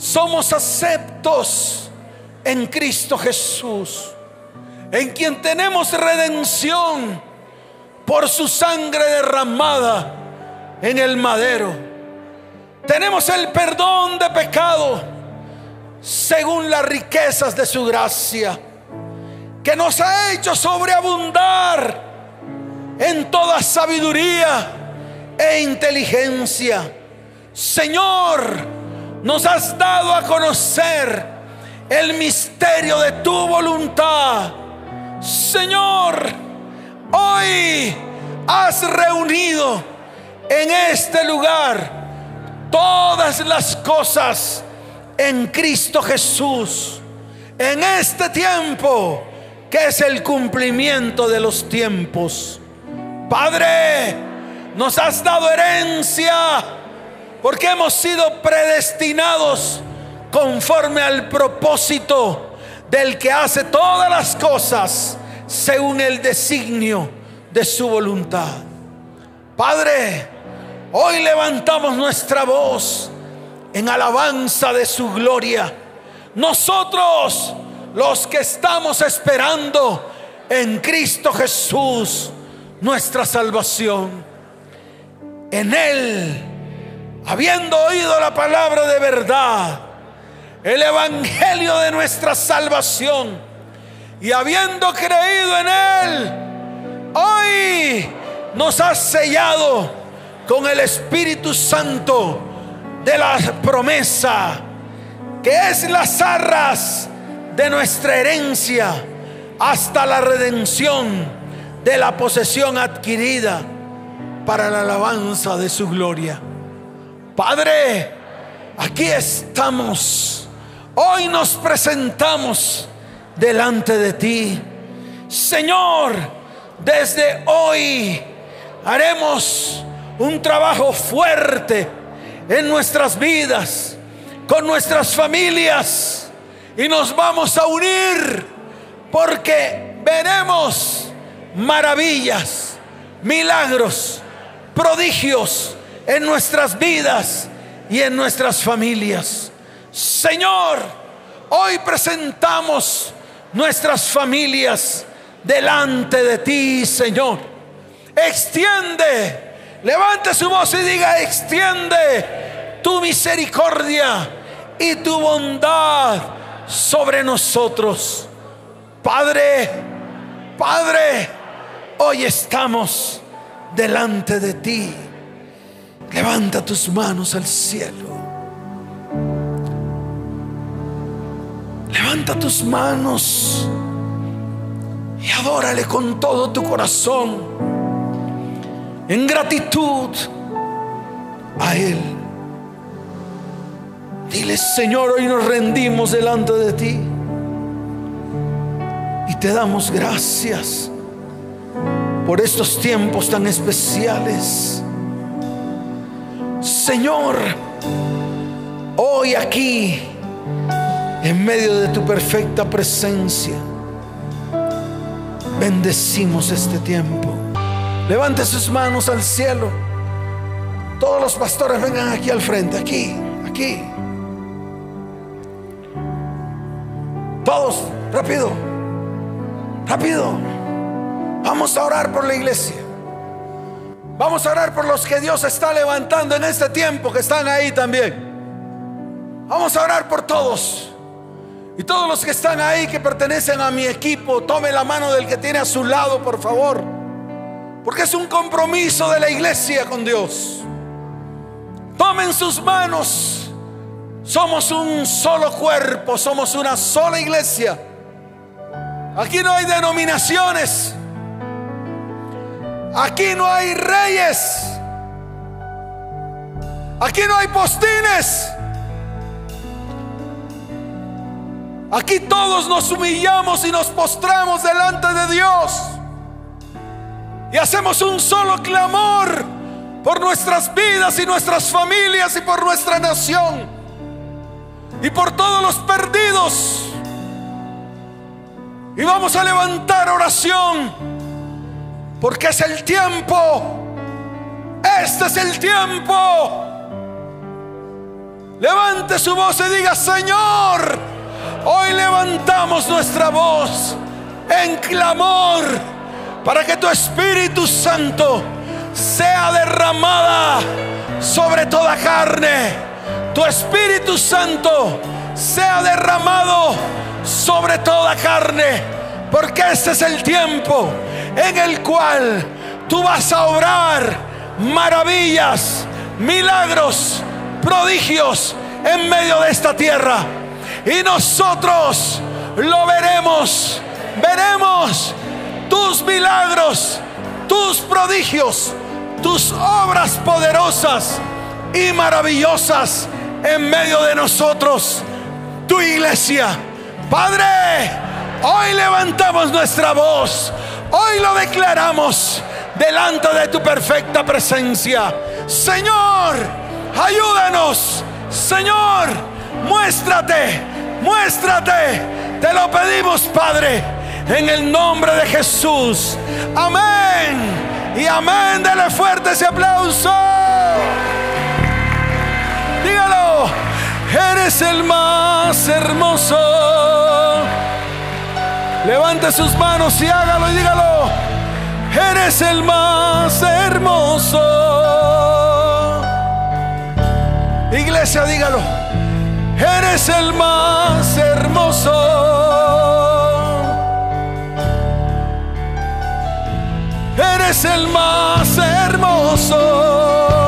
somos aceptos en Cristo Jesús en quien tenemos redención por su sangre derramada en el madero. Tenemos el perdón de pecado según las riquezas de su gracia, que nos ha hecho sobreabundar en toda sabiduría e inteligencia. Señor, nos has dado a conocer el misterio de tu voluntad Señor, hoy has reunido en este lugar todas las cosas en Cristo Jesús. En este tiempo que es el cumplimiento de los tiempos. Padre, nos has dado herencia porque hemos sido predestinados conforme al propósito del que hace todas las cosas según el designio de su voluntad. Padre, hoy levantamos nuestra voz en alabanza de su gloria. Nosotros, los que estamos esperando en Cristo Jesús, nuestra salvación. En Él, habiendo oído la palabra de verdad, el Evangelio de nuestra salvación y habiendo creído en Él, hoy nos ha sellado con el Espíritu Santo de la promesa, que es las arras de nuestra herencia hasta la redención de la posesión adquirida para la alabanza de su gloria. Padre, aquí estamos Hoy nos presentamos delante de ti. Señor, desde hoy haremos un trabajo fuerte en nuestras vidas, con nuestras familias, y nos vamos a unir porque veremos maravillas, milagros, prodigios en nuestras vidas y en nuestras familias. Señor, hoy presentamos nuestras familias delante de ti, Señor. extiende. Levante su voz y diga, extiende tu misericordia y tu bondad sobre nosotros. Padre, Padre, hoy estamos delante de ti. Levanta tus manos al cielo. Levanta tus manos y adórale con todo tu corazón en gratitud a Él. Dile, Señor, hoy nos rendimos delante de ti y te damos gracias por estos tiempos tan especiales. Señor, hoy aquí, en medio de tu perfecta presencia, bendecimos este tiempo. Levante sus manos al cielo. Todos los pastores vengan aquí al frente, aquí, aquí. Todos, rápido, rápido. Vamos a orar por la iglesia. Vamos a orar por los que Dios está levantando en este tiempo que están ahí también. Vamos a orar por todos. Y todos los que están ahí que pertenecen a mi equipo, tome la mano del que tiene a su lado, por favor. Porque es un compromiso de la iglesia con Dios. Tomen sus manos. Somos un solo cuerpo, somos una sola iglesia. Aquí no hay denominaciones. Aquí no hay reyes. Aquí no hay postines. Aquí todos nos humillamos y nos postramos delante de Dios. Y hacemos un solo clamor por nuestras vidas y nuestras familias y por nuestra nación. Y por todos los perdidos. Y vamos a levantar oración. Porque es el tiempo. Este es el tiempo. Levante su voz y diga, Señor. Hoy levantamos nuestra voz en clamor para que tu Espíritu Santo sea derramada sobre toda carne. Tu Espíritu Santo sea derramado sobre toda carne. Porque este es el tiempo en el cual tú vas a obrar maravillas, milagros, prodigios en medio de esta tierra y nosotros lo veremos. Veremos tus milagros, tus prodigios, tus obras poderosas y maravillosas en medio de nosotros, tu iglesia. Padre, hoy levantamos nuestra voz, hoy lo declaramos delante de tu perfecta presencia. Señor, ayúdanos. Señor, muéstrate Muéstrate. Te lo pedimos, Padre, en el nombre de Jesús. Amén. Y amén. Dele fuerte ese aplauso. Dígalo. Eres el más hermoso. Levante sus manos y hágalo y dígalo. Eres el más hermoso. Iglesia, dígalo eres el más hermoso. Eres el más hermoso.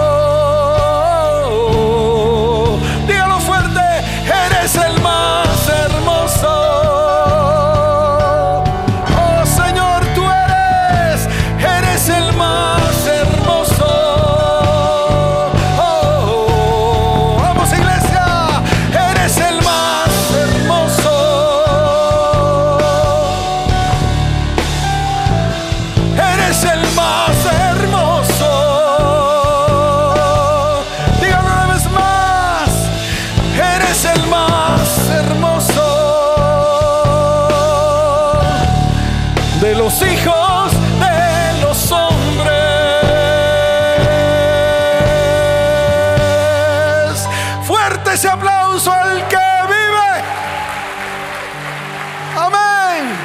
de los hijos de los hombres. Fuerte ese aplauso al que vive. Amén.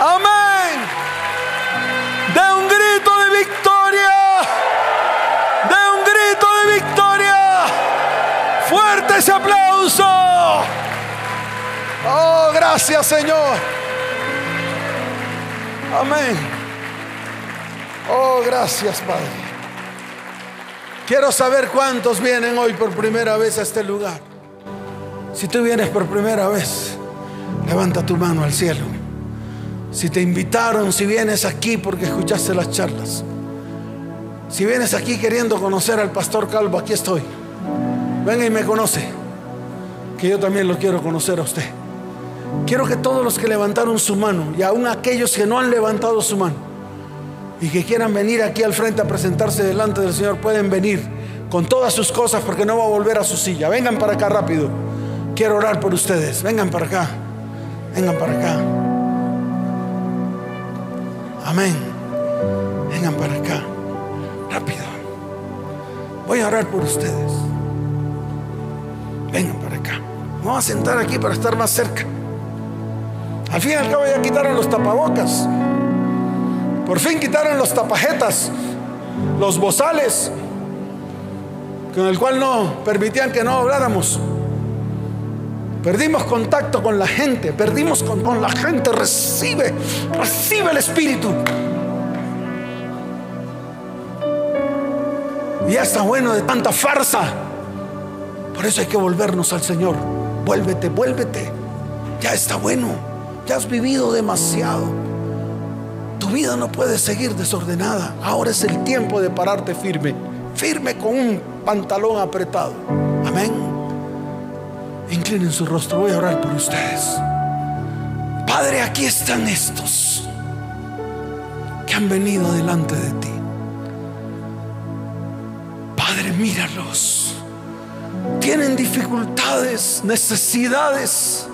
Amén. De un grito de victoria. De un grito de victoria. Fuerte ese aplauso. Oh, gracias Señor. Amén. Oh, gracias Padre. Quiero saber cuántos vienen hoy por primera vez a este lugar. Si tú vienes por primera vez, levanta tu mano al cielo. Si te invitaron, si vienes aquí porque escuchaste las charlas. Si vienes aquí queriendo conocer al pastor Calvo, aquí estoy. Venga y me conoce. Que yo también lo quiero conocer a usted. Quiero que todos los que levantaron su mano y aún aquellos que no han levantado su mano y que quieran venir aquí al frente a presentarse delante del Señor, pueden venir con todas sus cosas porque no va a volver a su silla. Vengan para acá rápido. Quiero orar por ustedes. Vengan para acá. Vengan para acá. Amén. Vengan para acá. Rápido. Voy a orar por ustedes. Vengan para acá. Vamos a sentar aquí para estar más cerca. Al fin y al cabo ya quitaron los tapabocas. Por fin quitaron los tapajetas, los bozales, con el cual no permitían que no habláramos. Perdimos contacto con la gente, perdimos con, con la gente. Recibe, recibe el Espíritu. Ya está bueno de tanta farsa. Por eso hay que volvernos al Señor. Vuélvete, vuélvete. Ya está bueno. Ya has vivido demasiado. Tu vida no puede seguir desordenada. Ahora es el tiempo de pararte firme. Firme con un pantalón apretado. Amén. Inclinen su rostro. Voy a orar por ustedes. Padre, aquí están estos que han venido delante de ti. Padre, míralos. Tienen dificultades, necesidades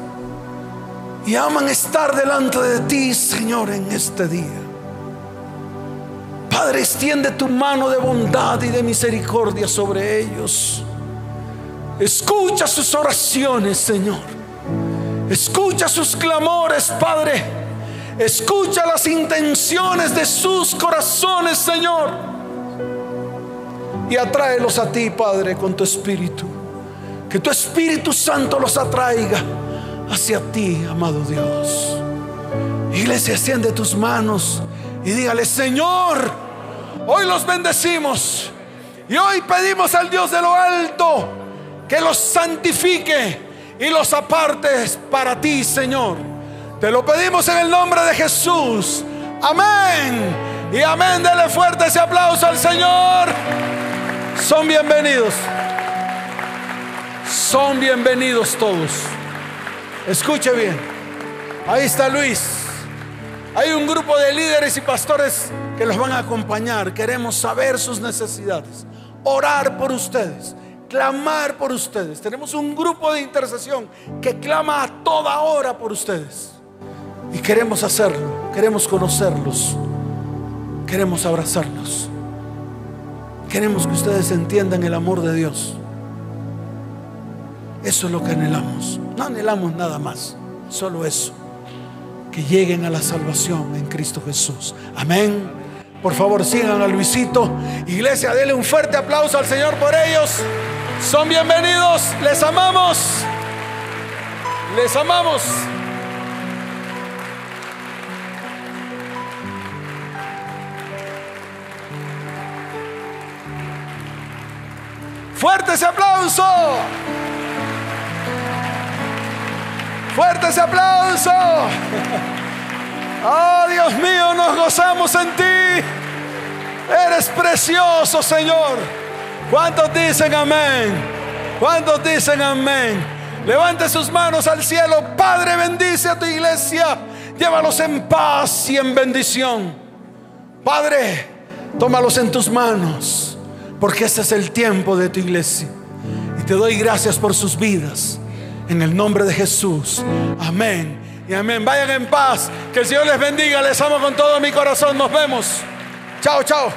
y aman estar delante de ti, Señor, en este día. Padre, extiende tu mano de bondad y de misericordia sobre ellos. Escucha sus oraciones, Señor. Escucha sus clamores, Padre. Escucha las intenciones de sus corazones, Señor. Y atráelos a ti, Padre, con tu espíritu. Que tu Espíritu Santo los atraiga hacia ti, amado Dios. Iglesia, extiende tus manos y dígale, Señor, hoy los bendecimos y hoy pedimos al Dios de lo alto que los santifique y los apartes para ti, Señor. Te lo pedimos en el nombre de Jesús. Amén. Y amén. Dele fuerte ese aplauso al Señor. Son bienvenidos. Son bienvenidos todos. Escuche bien. Ahí está Luis. Hay un grupo de líderes y pastores que los van a acompañar. Queremos saber sus necesidades. Orar por ustedes. Clamar por ustedes. Tenemos un grupo de intercesión que clama a toda hora por ustedes. Y queremos hacerlo. Queremos conocerlos. Queremos abrazarlos. Queremos que ustedes entiendan el amor de Dios. Eso es lo que anhelamos. No anhelamos nada más, solo eso. Que lleguen a la salvación en Cristo Jesús. Amén. Por favor, sigan a Luisito. Iglesia, denle un fuerte aplauso al Señor por ellos. Son bienvenidos. Les amamos. Les amamos. Fuerte ese aplauso. Fuerte ese aplauso. Oh Dios mío, nos gozamos en ti. Eres precioso, Señor. ¿Cuántos dicen amén? ¿Cuántos dicen amén? Levante sus manos al cielo. Padre, bendice a tu iglesia. Llévalos en paz y en bendición. Padre, tómalos en tus manos. Porque este es el tiempo de tu iglesia. Y te doy gracias por sus vidas. En el nombre de Jesús. Amén. Y amén. Vayan en paz. Que el Señor les bendiga. Les amo con todo mi corazón. Nos vemos. Chao, chao.